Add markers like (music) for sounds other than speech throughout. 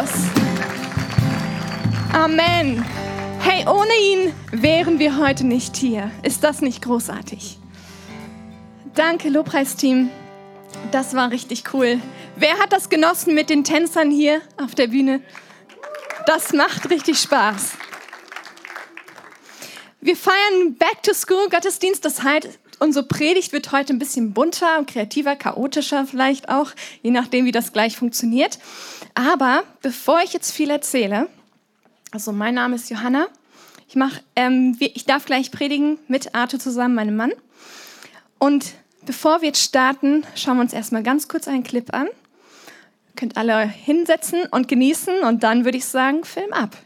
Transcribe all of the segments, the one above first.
Jesus. Amen. Hey, ohne ihn wären wir heute nicht hier. Ist das nicht großartig? Danke, Lobpreisteam. Das war richtig cool. Wer hat das genossen mit den Tänzern hier auf der Bühne? Das macht richtig Spaß. Wir feiern Back to School Gottesdienst. Das heißt, unsere Predigt wird heute ein bisschen bunter, kreativer, chaotischer vielleicht auch, je nachdem, wie das gleich funktioniert. Aber bevor ich jetzt viel erzähle, also mein Name ist Johanna. Ich, mach, ähm, ich darf gleich predigen mit Arthur zusammen, meinem Mann. Und bevor wir jetzt starten, schauen wir uns erstmal ganz kurz einen Clip an. Ihr könnt alle hinsetzen und genießen und dann würde ich sagen, Film ab.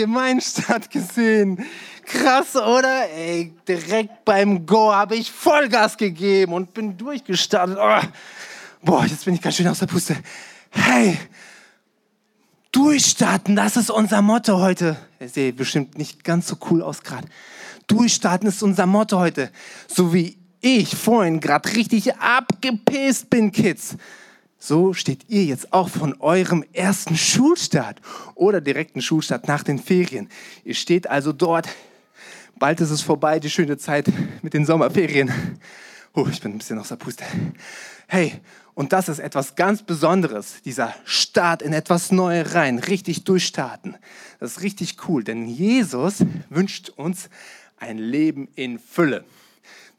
Ihr meinen Start gesehen? Krass, oder? Ey, direkt beim Go habe ich Vollgas gegeben und bin durchgestartet. Oh. Boah, jetzt bin ich ganz schön aus der Puste. Hey, durchstarten, das ist unser Motto heute. Ihr seht bestimmt nicht ganz so cool aus gerade. Durchstarten ist unser Motto heute. So wie ich vorhin gerade richtig abgepisst bin, Kids. So steht ihr jetzt auch von eurem ersten Schulstart oder direkten Schulstart nach den Ferien. Ihr steht also dort. Bald ist es vorbei, die schöne Zeit mit den Sommerferien. Oh, ich bin ein bisschen aus der Puste. Hey, und das ist etwas ganz Besonderes, dieser Start in etwas Neues rein, richtig durchstarten. Das ist richtig cool, denn Jesus wünscht uns ein Leben in Fülle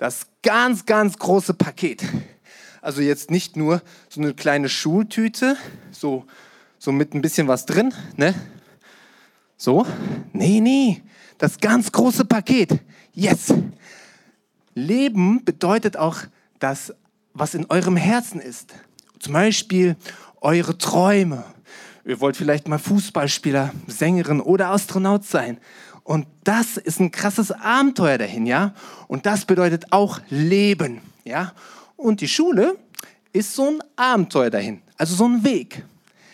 das ganz, ganz große Paket. Also jetzt nicht nur so eine kleine Schultüte, so, so mit ein bisschen was drin, ne? So? Nee, nee, das ganz große Paket. Jetzt. Leben bedeutet auch das, was in eurem Herzen ist. Zum Beispiel eure Träume. Ihr wollt vielleicht mal Fußballspieler, Sängerin oder Astronaut sein. Und das ist ein krasses Abenteuer dahin, ja? Und das bedeutet auch Leben, ja? Und die Schule ist so ein Abenteuer dahin, also so ein Weg.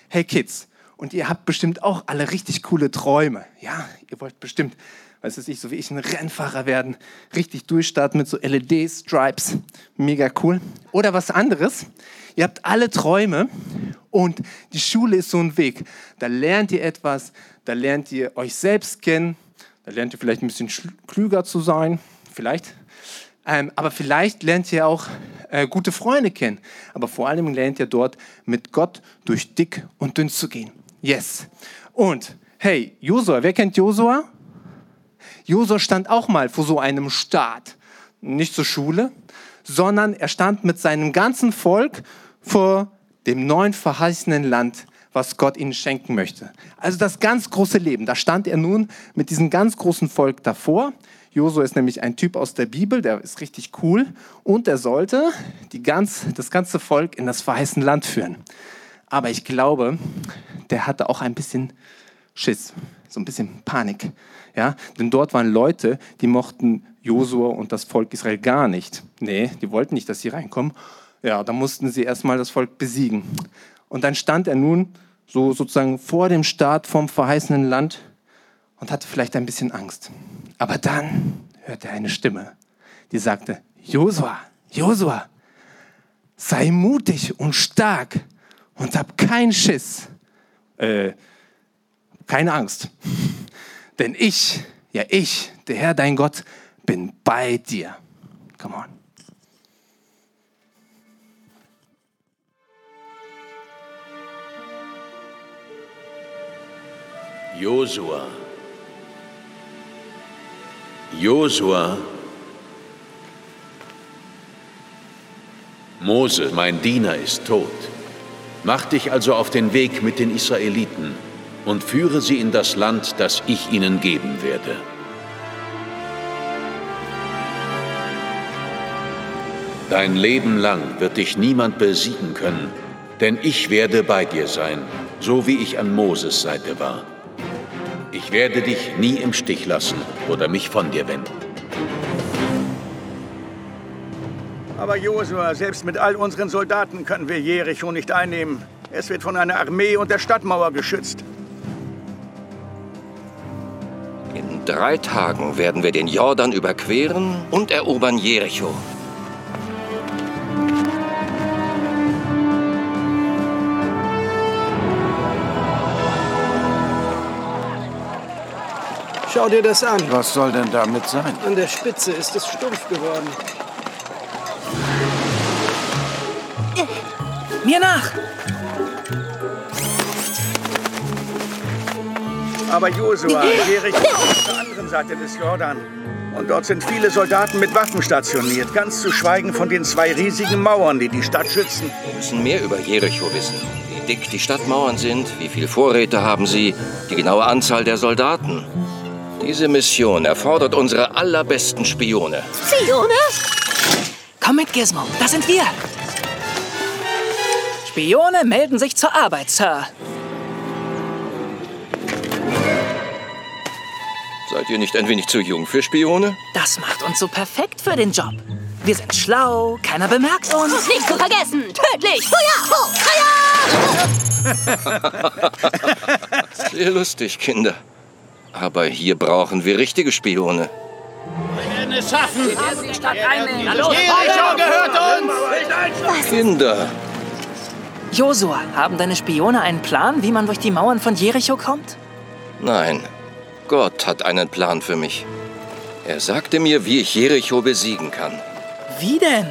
Hey Kids, und ihr habt bestimmt auch alle richtig coole Träume, ja? Ihr wollt bestimmt, weiß es ich, so wie ich ein Rennfahrer werden, richtig durchstarten mit so LED-Stripes, mega cool. Oder was anderes, ihr habt alle Träume und die Schule ist so ein Weg. Da lernt ihr etwas, da lernt ihr euch selbst kennen, da lernt ihr vielleicht ein bisschen klüger zu sein, vielleicht. Ähm, aber vielleicht lernt ihr auch äh, gute Freunde kennen. Aber vor allem lernt ihr dort mit Gott durch dick und dünn zu gehen. Yes. Und hey, Josua, wer kennt Josua? Josua stand auch mal vor so einem Staat. Nicht zur Schule, sondern er stand mit seinem ganzen Volk vor dem neuen verheißenen Land was Gott ihnen schenken möchte. Also das ganz große Leben. Da stand er nun mit diesem ganz großen Volk davor. Josua ist nämlich ein Typ aus der Bibel, der ist richtig cool und er sollte die ganz, das ganze Volk in das verheißene Land führen. Aber ich glaube, der hatte auch ein bisschen Schiss, so ein bisschen Panik. Ja? Denn dort waren Leute, die mochten Josua und das Volk Israel gar nicht. Nee, die wollten nicht, dass sie reinkommen. Ja, da mussten sie erstmal das Volk besiegen. Und dann stand er nun so sozusagen vor dem Start vom verheißenen Land und hatte vielleicht ein bisschen Angst. Aber dann hörte er eine Stimme, die sagte, Josua, Josua, sei mutig und stark und hab keinen Schiss, äh, keine Angst. (laughs) Denn ich, ja ich, der Herr dein Gott, bin bei dir. Come on. Josua. Josua. Mose, mein Diener, ist tot. Mach dich also auf den Weg mit den Israeliten und führe sie in das Land, das ich ihnen geben werde. Dein Leben lang wird dich niemand besiegen können, denn ich werde bei dir sein, so wie ich an Moses Seite war. Ich werde dich nie im Stich lassen oder mich von dir wenden. Aber Josua, selbst mit all unseren Soldaten können wir Jericho nicht einnehmen. Es wird von einer Armee und der Stadtmauer geschützt. In drei Tagen werden wir den Jordan überqueren und erobern Jericho. Schau dir das an. Was soll denn damit sein? An der Spitze ist es stumpf geworden. Mir nach! Aber Josua, Jericho ist auf der anderen Seite des Jordan. Und dort sind viele Soldaten mit Waffen stationiert, ganz zu schweigen von den zwei riesigen Mauern, die die Stadt schützen. Wir müssen mehr über Jericho wissen. Wie dick die Stadtmauern sind, wie viele Vorräte haben sie, die genaue Anzahl der Soldaten. Diese Mission erfordert unsere allerbesten Spione. Spione? Komm mit, Gizmo, das sind wir. Spione melden sich zur Arbeit, Sir. Seid ihr nicht ein wenig zu jung für Spione? Das macht uns so perfekt für den Job. Wir sind schlau, keiner bemerkt uns. Nicht zu vergessen, tödlich! Feuer! Feuer! (laughs) Sehr lustig, Kinder. Aber hier brauchen wir richtige Spione. Kinder, Josua, haben deine Spione einen Plan, wie man durch die Mauern von Jericho kommt? nein. Gott hat einen Plan für mich. Er sagte mir, wie ich Jericho besiegen kann. Wie denn?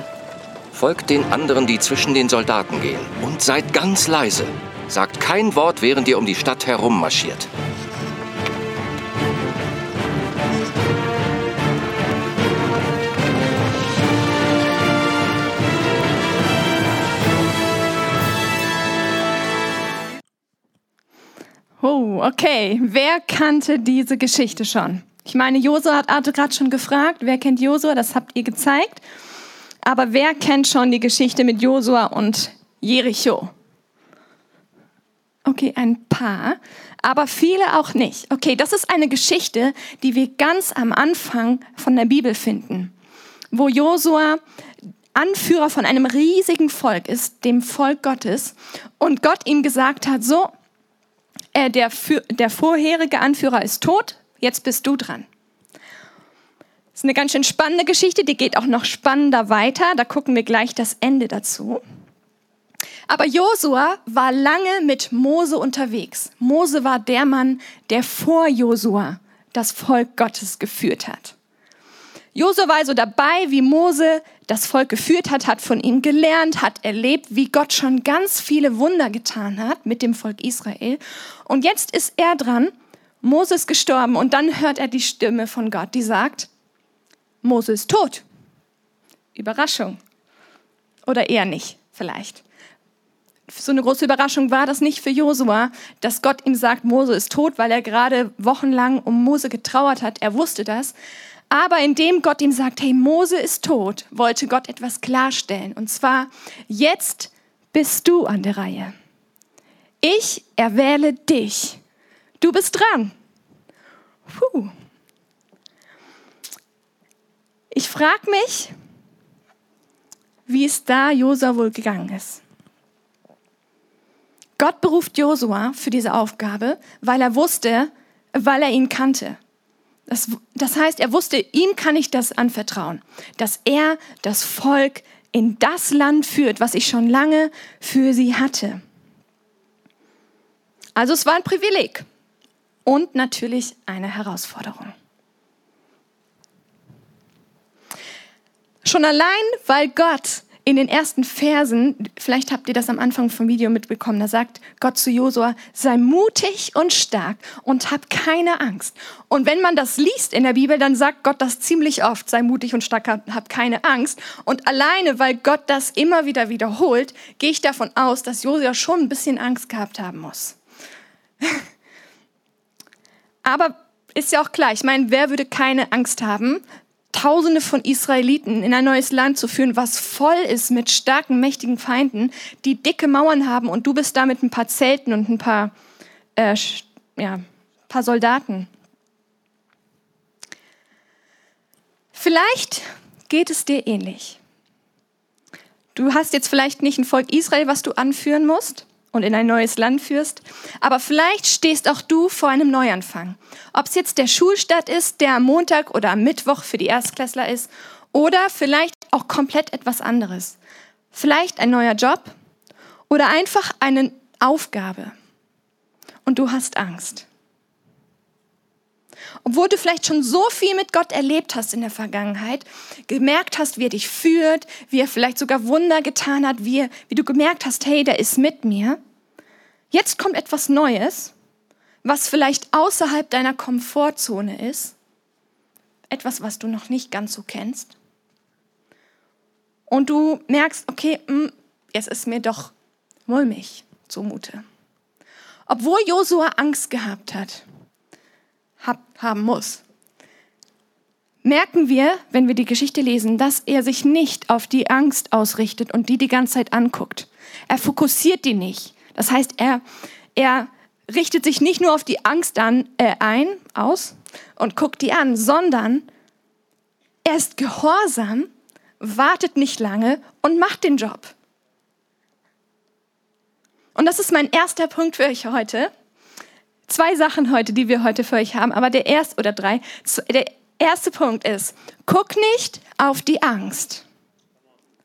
Folgt den anderen, die zwischen den Soldaten gehen. Und seid ganz leise. Sagt kein Wort, während ihr um die Stadt herummarschiert. Okay. Wer kannte diese Geschichte schon? Ich meine, Josua hat Arthur gerade schon gefragt. Wer kennt Josua? Das habt ihr gezeigt. Aber wer kennt schon die Geschichte mit Josua und Jericho? Okay, ein paar, aber viele auch nicht. Okay, das ist eine Geschichte, die wir ganz am Anfang von der Bibel finden, wo Josua Anführer von einem riesigen Volk ist, dem Volk Gottes, und Gott ihm gesagt hat, so, äh, der, der vorherige Anführer ist tot, jetzt bist du dran. Das ist eine ganz schön spannende Geschichte, die geht auch noch spannender weiter. Da gucken wir gleich das Ende dazu. Aber Josua war lange mit Mose unterwegs. Mose war der Mann, der vor Josua das Volk Gottes geführt hat. Josua war also dabei, wie Mose das Volk geführt hat, hat von ihm gelernt, hat erlebt, wie Gott schon ganz viele Wunder getan hat mit dem Volk Israel. Und jetzt ist er dran, Mose ist gestorben und dann hört er die Stimme von Gott, die sagt, Mose ist tot. Überraschung. Oder eher nicht, vielleicht. So eine große Überraschung war das nicht für Josua, dass Gott ihm sagt, Mose ist tot, weil er gerade wochenlang um Mose getrauert hat. Er wusste das. Aber indem Gott ihm sagt, hey, Mose ist tot, wollte Gott etwas klarstellen. Und zwar, jetzt bist du an der Reihe. Ich erwähle dich. Du bist dran. Puh. Ich frage mich, wie es da Josua wohl gegangen ist. Gott beruft Josua für diese Aufgabe, weil er wusste, weil er ihn kannte. Das, das heißt, er wusste, ihm kann ich das anvertrauen, dass er das Volk in das Land führt, was ich schon lange für sie hatte. Also es war ein Privileg und natürlich eine Herausforderung. Schon allein, weil Gott in den ersten Versen, vielleicht habt ihr das am Anfang vom Video mitbekommen, da sagt Gott zu Josua, sei mutig und stark und hab keine Angst. Und wenn man das liest in der Bibel, dann sagt Gott das ziemlich oft, sei mutig und stark, hab, keine Angst. Und alleine, weil Gott das immer wieder wiederholt, gehe ich davon aus, dass Josua schon ein bisschen Angst gehabt haben muss. (laughs) Aber ist ja auch klar, ich meine, wer würde keine Angst haben, Tausende von Israeliten in ein neues Land zu führen, was voll ist mit starken, mächtigen Feinden, die dicke Mauern haben und du bist da mit ein paar Zelten und ein paar, äh, ja, paar Soldaten. Vielleicht geht es dir ähnlich. Du hast jetzt vielleicht nicht ein Volk Israel, was du anführen musst und in ein neues Land führst, aber vielleicht stehst auch du vor einem Neuanfang. Ob es jetzt der Schulstart ist, der am Montag oder am Mittwoch für die Erstklässler ist, oder vielleicht auch komplett etwas anderes. Vielleicht ein neuer Job oder einfach eine Aufgabe. Und du hast Angst. Obwohl du vielleicht schon so viel mit Gott erlebt hast in der Vergangenheit, gemerkt hast, wie er dich führt, wie er vielleicht sogar Wunder getan hat, wie, wie du gemerkt hast, hey, der ist mit mir. Jetzt kommt etwas Neues, was vielleicht außerhalb deiner Komfortzone ist. Etwas, was du noch nicht ganz so kennst. Und du merkst, okay, hm, jetzt ist mir doch mulmig zumute. Obwohl Josua Angst gehabt hat, hab, haben muss, merken wir, wenn wir die Geschichte lesen, dass er sich nicht auf die Angst ausrichtet und die die ganze Zeit anguckt. Er fokussiert die nicht. Das heißt, er, er richtet sich nicht nur auf die Angst an, äh, ein, aus und guckt die an, sondern er ist gehorsam, wartet nicht lange und macht den Job. Und das ist mein erster Punkt für euch heute zwei Sachen heute, die wir heute für euch haben, aber der erste oder drei, der erste Punkt ist, guck nicht auf die Angst.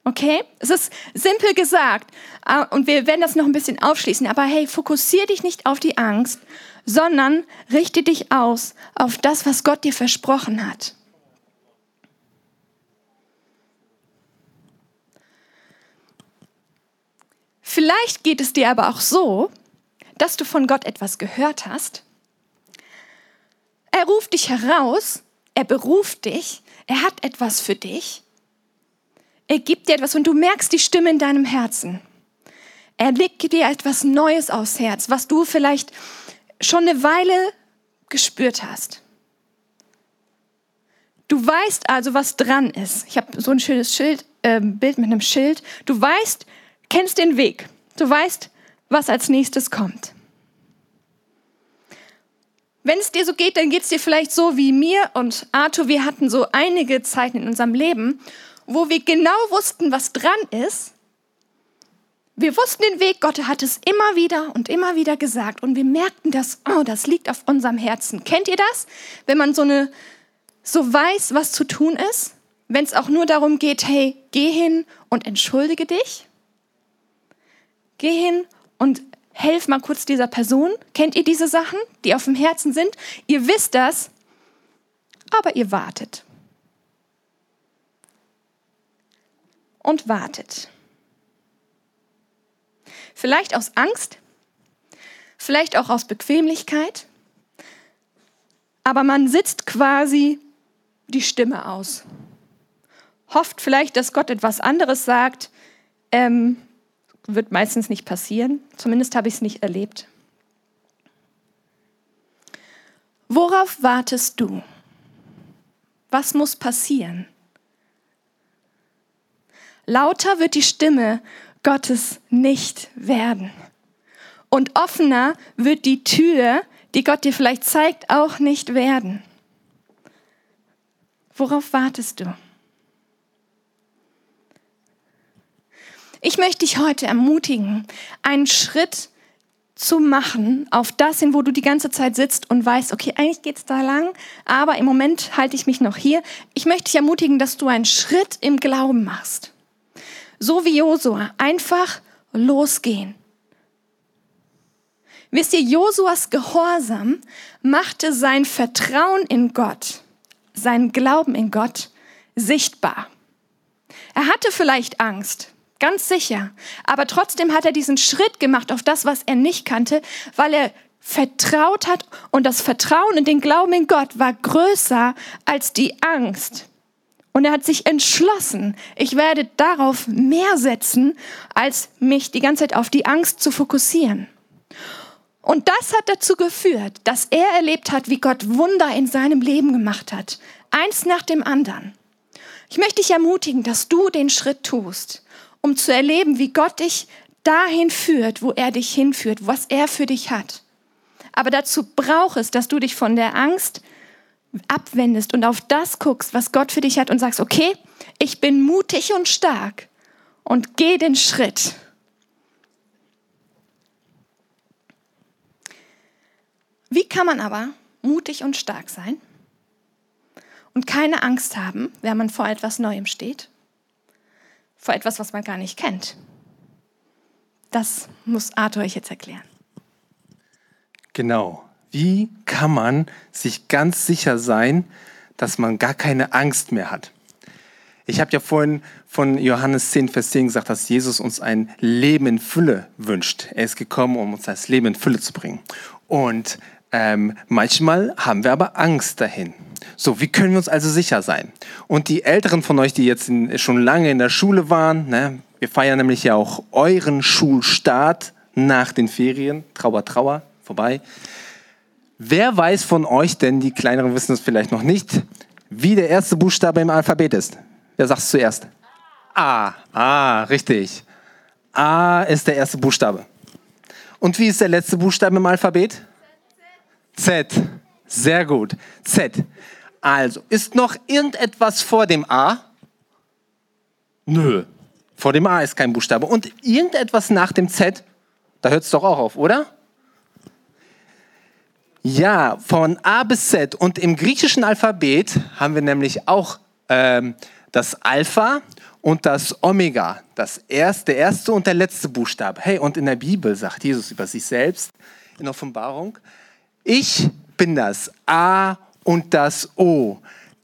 Okay? Es ist simpel gesagt äh, und wir werden das noch ein bisschen aufschließen, aber hey, fokussier dich nicht auf die Angst, sondern richte dich aus auf das, was Gott dir versprochen hat. Vielleicht geht es dir aber auch so, dass du von Gott etwas gehört hast. Er ruft dich heraus, er beruft dich, er hat etwas für dich. Er gibt dir etwas und du merkst die Stimme in deinem Herzen. Er legt dir etwas Neues aufs Herz, was du vielleicht schon eine Weile gespürt hast. Du weißt also, was dran ist. Ich habe so ein schönes Schild, äh, Bild mit einem Schild. Du weißt, kennst den Weg. Du weißt, was als nächstes kommt. Wenn es dir so geht, dann geht es dir vielleicht so wie mir und Arthur. Wir hatten so einige Zeiten in unserem Leben, wo wir genau wussten, was dran ist. Wir wussten den Weg, Gott hat es immer wieder und immer wieder gesagt und wir merkten, dass, oh, das liegt auf unserem Herzen. Kennt ihr das? Wenn man so eine, so weiß, was zu tun ist? Wenn es auch nur darum geht, hey, geh hin und entschuldige dich. Geh hin und helf mal kurz dieser Person. Kennt ihr diese Sachen, die auf dem Herzen sind? Ihr wisst das, aber ihr wartet. Und wartet. Vielleicht aus Angst, vielleicht auch aus Bequemlichkeit, aber man sitzt quasi die Stimme aus. Hofft vielleicht, dass Gott etwas anderes sagt, ähm, wird meistens nicht passieren. Zumindest habe ich es nicht erlebt. Worauf wartest du? Was muss passieren? Lauter wird die Stimme Gottes nicht werden. Und offener wird die Tür, die Gott dir vielleicht zeigt, auch nicht werden. Worauf wartest du? Ich möchte dich heute ermutigen, einen Schritt zu machen auf das hin, wo du die ganze Zeit sitzt und weißt, okay, eigentlich geht's da lang, aber im Moment halte ich mich noch hier. Ich möchte dich ermutigen, dass du einen Schritt im Glauben machst. So wie Josua, einfach losgehen. Wisst ihr, Josuas Gehorsam machte sein Vertrauen in Gott, seinen Glauben in Gott sichtbar. Er hatte vielleicht Angst, Ganz sicher. Aber trotzdem hat er diesen Schritt gemacht auf das, was er nicht kannte, weil er vertraut hat und das Vertrauen in den Glauben in Gott war größer als die Angst. Und er hat sich entschlossen, ich werde darauf mehr setzen, als mich die ganze Zeit auf die Angst zu fokussieren. Und das hat dazu geführt, dass er erlebt hat, wie Gott Wunder in seinem Leben gemacht hat. Eins nach dem anderen. Ich möchte dich ermutigen, dass du den Schritt tust, um zu erleben, wie Gott dich dahin führt, wo er dich hinführt, was er für dich hat. Aber dazu braucht es, dass du dich von der Angst abwendest und auf das guckst, was Gott für dich hat und sagst, okay, ich bin mutig und stark und geh den Schritt. Wie kann man aber mutig und stark sein und keine Angst haben, wenn man vor etwas Neuem steht? Vor etwas, was man gar nicht kennt? Das muss Arthur euch jetzt erklären. Genau. Wie kann man sich ganz sicher sein, dass man gar keine Angst mehr hat? Ich habe ja vorhin von Johannes 10, Vers 10 gesagt, dass Jesus uns ein Leben in Fülle wünscht. Er ist gekommen, um uns das Leben in Fülle zu bringen. Und ähm, manchmal haben wir aber Angst dahin. So, wie können wir uns also sicher sein? Und die Älteren von euch, die jetzt in, schon lange in der Schule waren, ne, wir feiern nämlich ja auch euren Schulstart nach den Ferien, Trauer, Trauer, vorbei. Wer weiß von euch denn, die Kleineren wissen es vielleicht noch nicht, wie der erste Buchstabe im Alphabet ist? Wer sagt es zuerst? A. Ah, richtig. A ist der erste Buchstabe. Und wie ist der letzte Buchstabe im Alphabet? Z. Sehr gut. Z. Also, ist noch irgendetwas vor dem A? Nö. Vor dem A ist kein Buchstabe. Und irgendetwas nach dem Z? Da hört es doch auch auf, oder? Ja, von A bis Z. Und im griechischen Alphabet haben wir nämlich auch ähm, das Alpha und das Omega. Das erste, der erste und der letzte Buchstabe. Hey, und in der Bibel sagt Jesus über sich selbst in Offenbarung, ich bin das A und das O,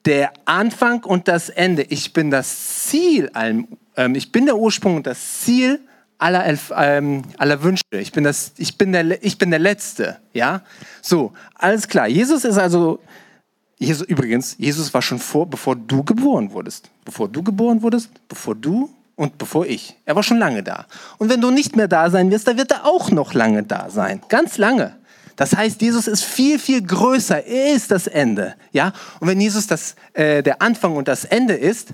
der Anfang und das Ende. Ich bin das Ziel. Ähm, ich bin der Ursprung und das Ziel aller, ähm, aller Wünsche. Ich bin, das, ich, bin der, ich bin der Letzte. Ja? So, alles klar. Jesus ist also, Jesus, übrigens, Jesus war schon vor, bevor du geboren wurdest. Bevor du geboren wurdest, bevor du und bevor ich. Er war schon lange da. Und wenn du nicht mehr da sein wirst, dann wird er auch noch lange da sein. Ganz lange. Das heißt, Jesus ist viel, viel größer. Er ist das Ende. Ja? Und wenn Jesus das, äh, der Anfang und das Ende ist,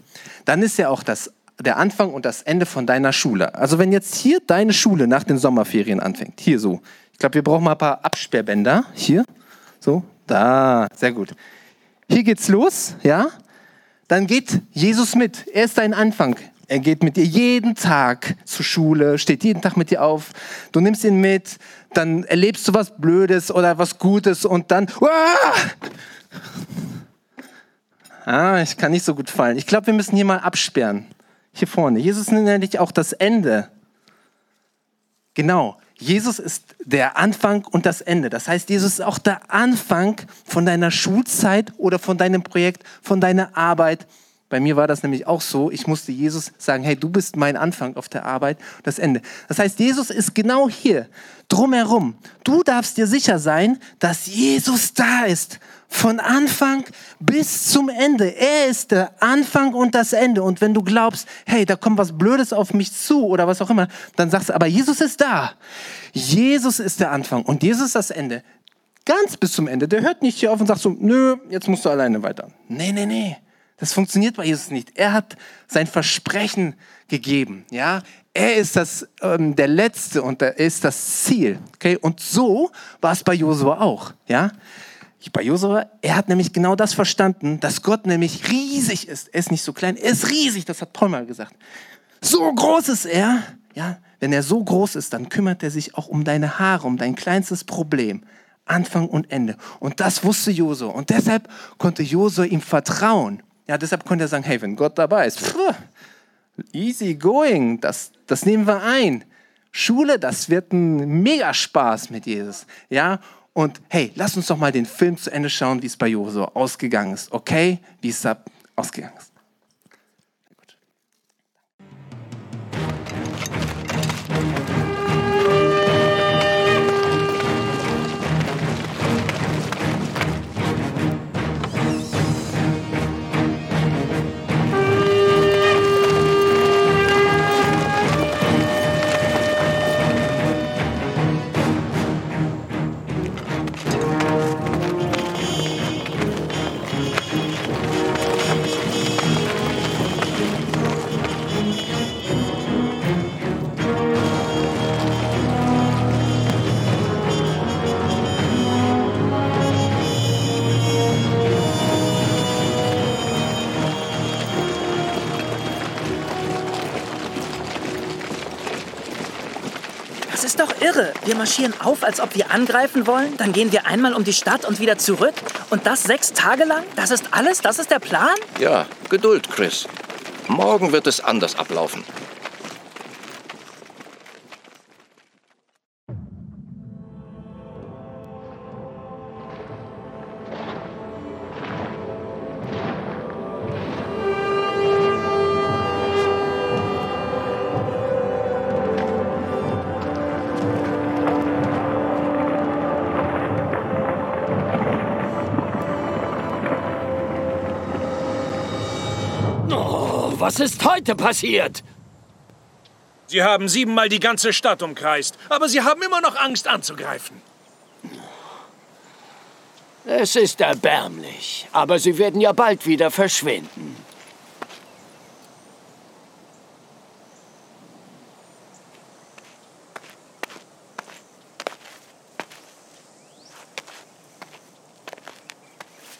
dann ist er auch das der Anfang und das Ende von deiner Schule. Also wenn jetzt hier deine Schule nach den Sommerferien anfängt, hier so. Ich glaube, wir brauchen mal ein paar Absperrbänder. Hier, so, da, sehr gut. Hier geht's los, ja? Dann geht Jesus mit. Er ist dein Anfang. Er geht mit dir jeden Tag zur Schule, steht jeden Tag mit dir auf. Du nimmst ihn mit, dann erlebst du was Blödes oder was Gutes und dann. Uah! Ah, ich kann nicht so gut fallen. Ich glaube, wir müssen hier mal absperren hier vorne. Jesus nennt nämlich auch das Ende. Genau. Jesus ist der Anfang und das Ende. Das heißt, Jesus ist auch der Anfang von deiner Schulzeit oder von deinem Projekt, von deiner Arbeit. Bei mir war das nämlich auch so. Ich musste Jesus sagen, hey, du bist mein Anfang auf der Arbeit, das Ende. Das heißt, Jesus ist genau hier, drumherum. Du darfst dir sicher sein, dass Jesus da ist von Anfang bis zum Ende. Er ist der Anfang und das Ende. Und wenn du glaubst, hey, da kommt was Blödes auf mich zu oder was auch immer, dann sagst du, aber Jesus ist da. Jesus ist der Anfang und Jesus ist das Ende. Ganz bis zum Ende. Der hört nicht hier auf und sagt so, nö, jetzt musst du alleine weiter. Nee, nee, nee. Das funktioniert bei Jesus nicht. Er hat sein Versprechen gegeben. Ja, er ist das, ähm, der Letzte und er ist das Ziel. Okay, und so war es bei Josua auch. Ja, bei Josua, er hat nämlich genau das verstanden, dass Gott nämlich riesig ist. Er ist nicht so klein, er ist riesig, das hat Paul mal gesagt. So groß ist er, ja, wenn er so groß ist, dann kümmert er sich auch um deine Haare, um dein kleinstes Problem. Anfang und Ende. Und das wusste Josua. Und deshalb konnte Josua ihm vertrauen. Ja, deshalb konnte er sagen, hey, wenn Gott dabei ist, pff, easy going, das, das nehmen wir ein. Schule, das wird ein Megaspaß mit Jesus. Ja, und hey, lass uns doch mal den Film zu Ende schauen, wie es bei Josua ausgegangen ist. Okay? Wie es da ausgegangen ist. Irre. Wir marschieren auf, als ob wir angreifen wollen. Dann gehen wir einmal um die Stadt und wieder zurück. Und das sechs Tage lang? Das ist alles? Das ist der Plan? Ja, Geduld, Chris. Morgen wird es anders ablaufen. Was ist heute passiert? Sie haben siebenmal die ganze Stadt umkreist, aber Sie haben immer noch Angst anzugreifen. Es ist erbärmlich, aber sie werden ja bald wieder verschwinden.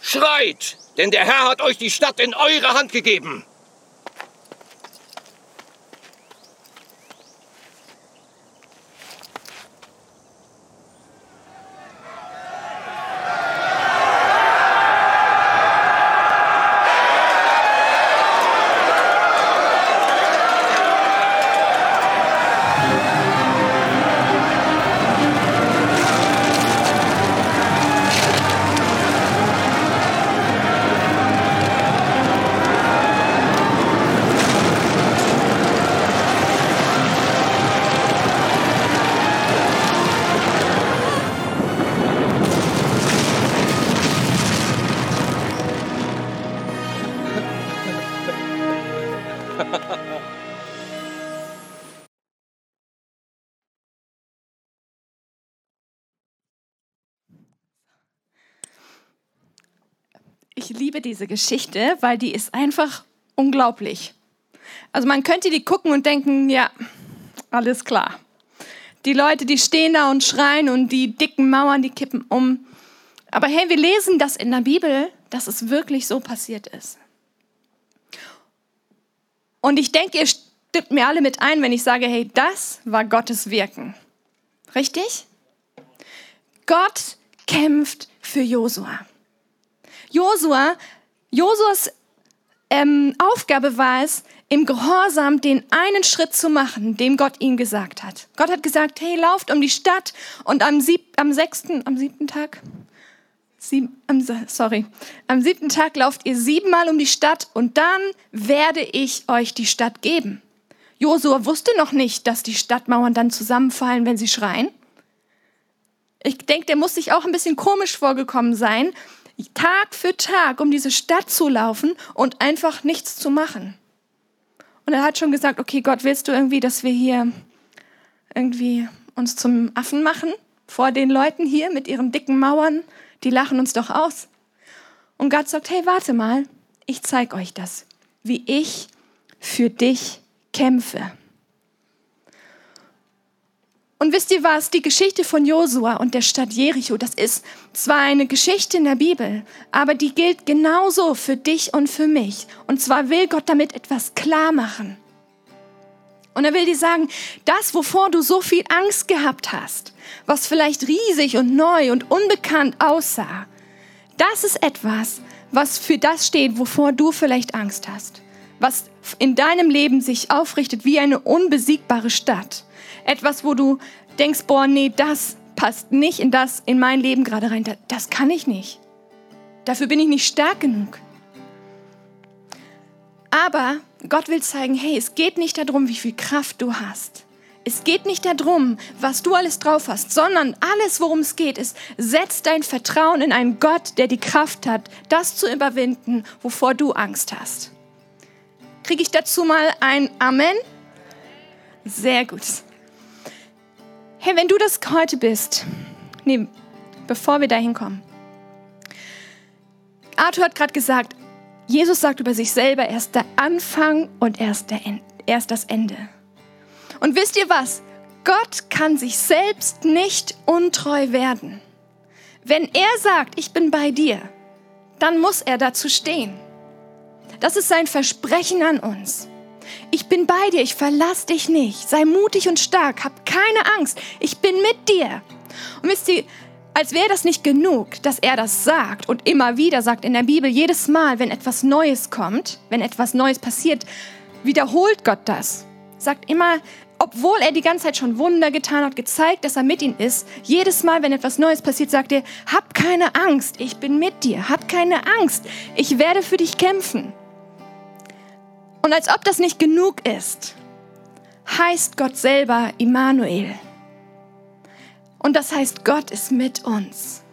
Schreit, denn der Herr hat euch die Stadt in eure Hand gegeben. Liebe diese Geschichte, weil die ist einfach unglaublich. Also man könnte die gucken und denken, ja, alles klar. Die Leute, die stehen da und schreien und die dicken Mauern, die kippen um. Aber hey, wir lesen das in der Bibel, dass es wirklich so passiert ist. Und ich denke, ihr stimmt mir alle mit ein, wenn ich sage, hey, das war Gottes Wirken. Richtig? Gott kämpft für Josua. Josua, Josuas ähm, Aufgabe war es, im Gehorsam den einen Schritt zu machen, dem Gott ihm gesagt hat. Gott hat gesagt, hey, lauft um die Stadt und am, sieb, am sechsten, am siebten Tag, sieb, am, sorry, am siebten Tag lauft ihr siebenmal um die Stadt und dann werde ich euch die Stadt geben. Josua wusste noch nicht, dass die Stadtmauern dann zusammenfallen, wenn sie schreien. Ich denke, der muss sich auch ein bisschen komisch vorgekommen sein, Tag für Tag um diese Stadt zu laufen und einfach nichts zu machen. Und er hat schon gesagt, okay, Gott, willst du irgendwie, dass wir hier irgendwie uns zum Affen machen vor den Leuten hier mit ihren dicken Mauern? Die lachen uns doch aus. Und Gott sagt, hey, warte mal, ich zeige euch das, wie ich für dich kämpfe. Und wisst ihr was? Die Geschichte von Josua und der Stadt Jericho, das ist zwar eine Geschichte in der Bibel, aber die gilt genauso für dich und für mich. Und zwar will Gott damit etwas klar machen. Und er will dir sagen, das, wovor du so viel Angst gehabt hast, was vielleicht riesig und neu und unbekannt aussah, das ist etwas, was für das steht, wovor du vielleicht Angst hast. Was in deinem Leben sich aufrichtet wie eine unbesiegbare Stadt etwas, wo du denkst, boah, nee, das passt nicht in das, in mein Leben gerade rein. Das kann ich nicht. Dafür bin ich nicht stark genug. Aber Gott will zeigen, hey, es geht nicht darum, wie viel Kraft du hast. Es geht nicht darum, was du alles drauf hast, sondern alles, worum es geht, ist, setz dein Vertrauen in einen Gott, der die Kraft hat, das zu überwinden, wovor du Angst hast. Kriege ich dazu mal ein Amen? Sehr gut. Hey, wenn du das heute bist, nee, bevor wir dahin kommen. Arthur hat gerade gesagt, Jesus sagt über sich selber, er ist der Anfang und er ist, der er ist das Ende. Und wisst ihr was? Gott kann sich selbst nicht untreu werden. Wenn er sagt, ich bin bei dir, dann muss er dazu stehen. Das ist sein Versprechen an uns. Ich bin bei dir, ich verlass dich nicht. Sei mutig und stark, hab keine Angst, ich bin mit dir. Und wisst ihr, als wäre das nicht genug, dass er das sagt und immer wieder sagt in der Bibel, jedes Mal, wenn etwas Neues kommt, wenn etwas Neues passiert, wiederholt Gott das. Sagt immer, obwohl er die ganze Zeit schon Wunder getan hat, gezeigt, dass er mit ihm ist, jedes Mal, wenn etwas Neues passiert, sagt er, hab keine Angst, ich bin mit dir, hab keine Angst, ich werde für dich kämpfen. Und als ob das nicht genug ist, heißt Gott selber Immanuel. Und das heißt, Gott ist mit uns.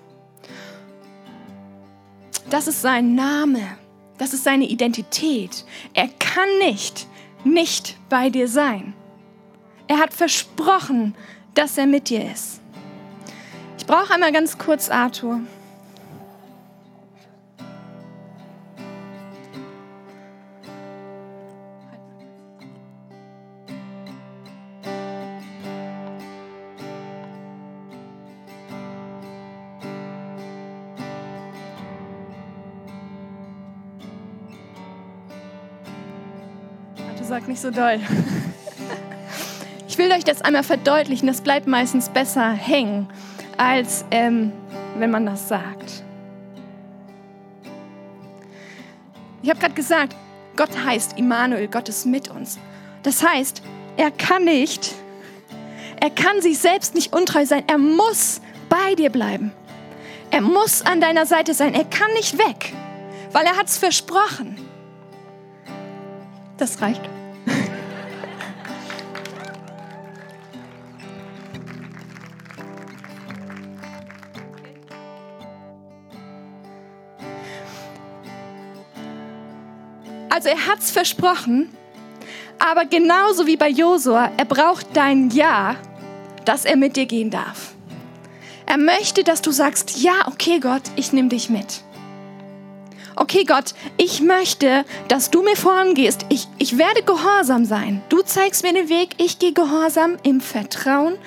Das ist sein Name. Das ist seine Identität. Er kann nicht nicht bei dir sein. Er hat versprochen, dass er mit dir ist. Ich brauche einmal ganz kurz Arthur. Sagt nicht so doll. Ich will euch das einmal verdeutlichen. Das bleibt meistens besser hängen, als ähm, wenn man das sagt. Ich habe gerade gesagt, Gott heißt Immanuel, Gott ist mit uns. Das heißt, er kann nicht, er kann sich selbst nicht untreu sein. Er muss bei dir bleiben. Er muss an deiner Seite sein. Er kann nicht weg, weil er hat es versprochen. Das reicht. Also er hat es versprochen, aber genauso wie bei Josua, er braucht dein Ja, dass er mit dir gehen darf. Er möchte, dass du sagst, ja, okay Gott, ich nehme dich mit. Okay Gott, ich möchte, dass du mir vorangehst. Ich, ich werde gehorsam sein. Du zeigst mir den Weg, ich gehe gehorsam im Vertrauen.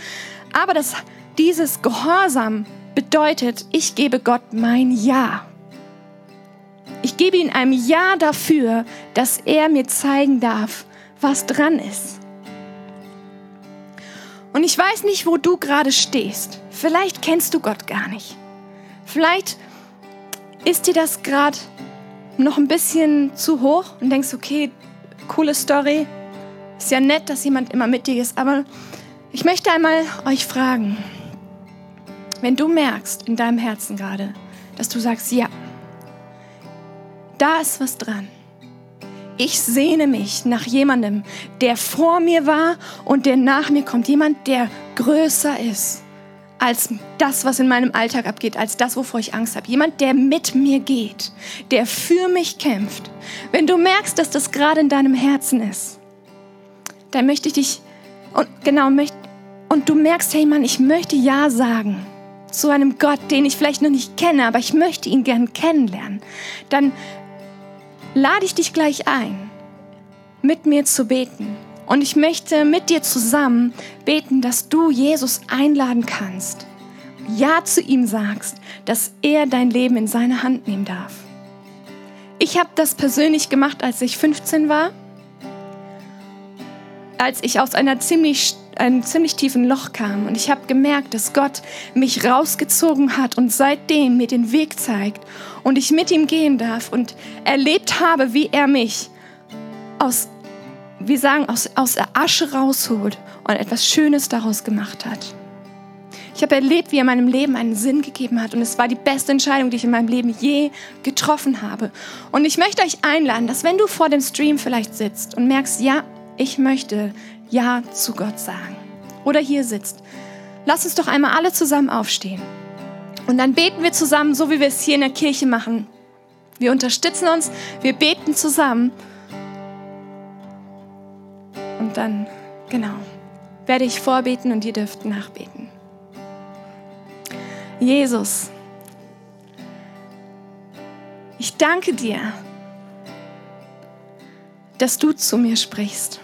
Aber das, dieses Gehorsam bedeutet, ich gebe Gott mein Ja. Ich gebe ihm ein Ja dafür, dass er mir zeigen darf, was dran ist. Und ich weiß nicht, wo du gerade stehst. Vielleicht kennst du Gott gar nicht. Vielleicht ist dir das gerade noch ein bisschen zu hoch und denkst, okay, coole Story. Ist ja nett, dass jemand immer mit dir ist, aber ich möchte einmal euch fragen, wenn du merkst in deinem Herzen gerade, dass du sagst, ja, da ist was dran. Ich sehne mich nach jemandem, der vor mir war und der nach mir kommt. Jemand, der größer ist als das, was in meinem Alltag abgeht, als das, wovor ich Angst habe. Jemand, der mit mir geht, der für mich kämpft. Wenn du merkst, dass das gerade in deinem Herzen ist, dann möchte ich dich, und genau, und du merkst, hey Mann, ich möchte Ja sagen zu einem Gott, den ich vielleicht noch nicht kenne, aber ich möchte ihn gern kennenlernen, dann lade ich dich gleich ein, mit mir zu beten. Und ich möchte mit dir zusammen beten, dass du Jesus einladen kannst. Ja zu ihm sagst, dass er dein Leben in seine Hand nehmen darf. Ich habe das persönlich gemacht, als ich 15 war, als ich aus einer ziemlich, einem ziemlich tiefen Loch kam. Und ich habe gemerkt, dass Gott mich rausgezogen hat und seitdem mir den Weg zeigt und ich mit ihm gehen darf und erlebt habe, wie er mich aus, wir sagen, aus, aus der Asche rausholt und etwas Schönes daraus gemacht hat. Ich habe erlebt, wie er meinem Leben einen Sinn gegeben hat und es war die beste Entscheidung, die ich in meinem Leben je getroffen habe. Und ich möchte euch einladen, dass wenn du vor dem Stream vielleicht sitzt und merkst, ja, ich möchte Ja zu Gott sagen oder hier sitzt, lass uns doch einmal alle zusammen aufstehen. Und dann beten wir zusammen, so wie wir es hier in der Kirche machen. Wir unterstützen uns, wir beten zusammen. Und dann, genau, werde ich vorbeten und ihr dürft nachbeten. Jesus, ich danke dir, dass du zu mir sprichst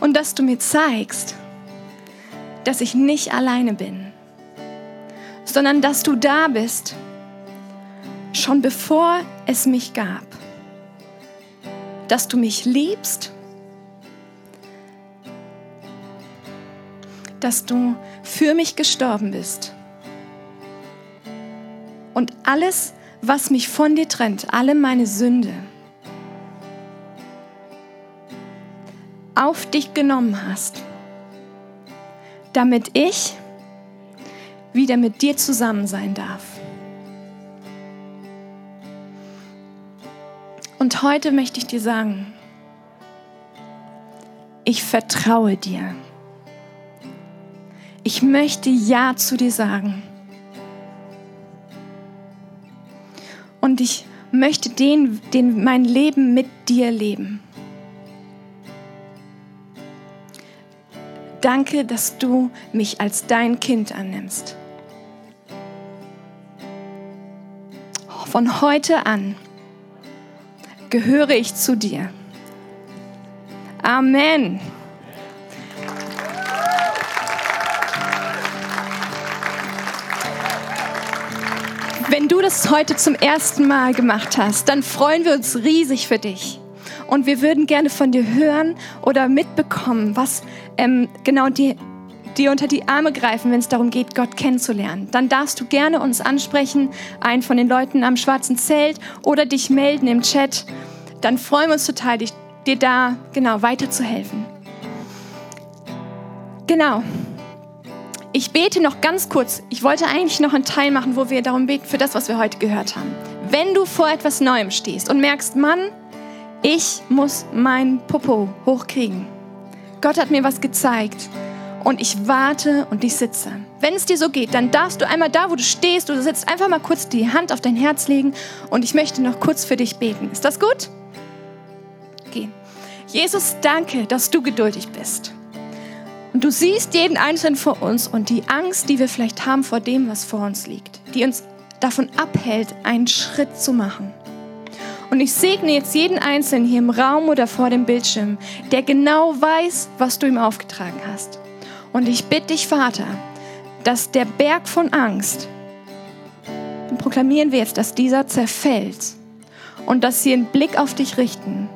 und dass du mir zeigst, dass ich nicht alleine bin, sondern dass du da bist, schon bevor es mich gab. dass du mich liebst, dass du für mich gestorben bist. Und alles, was mich von dir trennt, alle meine Sünde, auf dich genommen hast, damit ich wieder mit dir zusammen sein darf. Und heute möchte ich dir sagen, ich vertraue dir. Ich möchte Ja zu dir sagen. Und ich möchte den, den, mein Leben mit dir leben. Danke, dass du mich als dein Kind annimmst. Von heute an gehöre ich zu dir. Amen. Wenn du das heute zum ersten Mal gemacht hast, dann freuen wir uns riesig für dich. Und wir würden gerne von dir hören oder mitbekommen, was ähm, genau dir, dir unter die Arme greifen, wenn es darum geht, Gott kennenzulernen. Dann darfst du gerne uns ansprechen, einen von den Leuten am schwarzen Zelt oder dich melden im Chat. Dann freuen wir uns total, dich, dir da genau weiterzuhelfen. Genau. Ich bete noch ganz kurz. Ich wollte eigentlich noch einen Teil machen, wo wir darum beten für das, was wir heute gehört haben. Wenn du vor etwas Neuem stehst und merkst, Mann, ich muss mein Popo hochkriegen. Gott hat mir was gezeigt und ich warte und ich sitze. Wenn es dir so geht, dann darfst du einmal da, wo du stehst oder sitzt, einfach mal kurz die Hand auf dein Herz legen und ich möchte noch kurz für dich beten. Ist das gut? Okay. Jesus, danke, dass du geduldig bist. Und du siehst jeden Einzelnen vor uns und die Angst, die wir vielleicht haben vor dem, was vor uns liegt, die uns davon abhält, einen Schritt zu machen. Und ich segne jetzt jeden Einzelnen hier im Raum oder vor dem Bildschirm, der genau weiß, was du ihm aufgetragen hast. Und ich bitte dich, Vater, dass der Berg von Angst, proklamieren wir jetzt, dass dieser zerfällt und dass sie einen Blick auf dich richten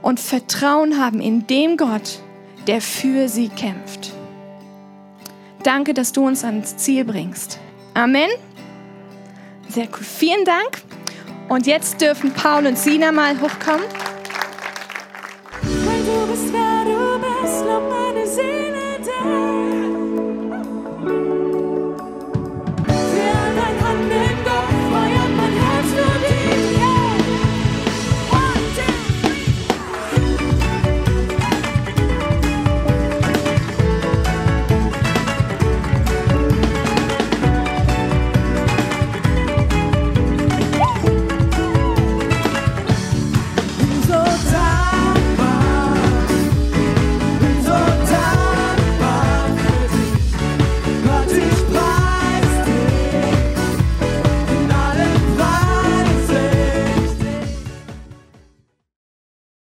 und Vertrauen haben in dem Gott, der für sie kämpft. Danke, dass du uns ans Ziel bringst. Amen. Sehr cool. Vielen Dank. Und jetzt dürfen Paul und Sina mal hochkommen. Weil du bist, wer du bist, lob meine Seele.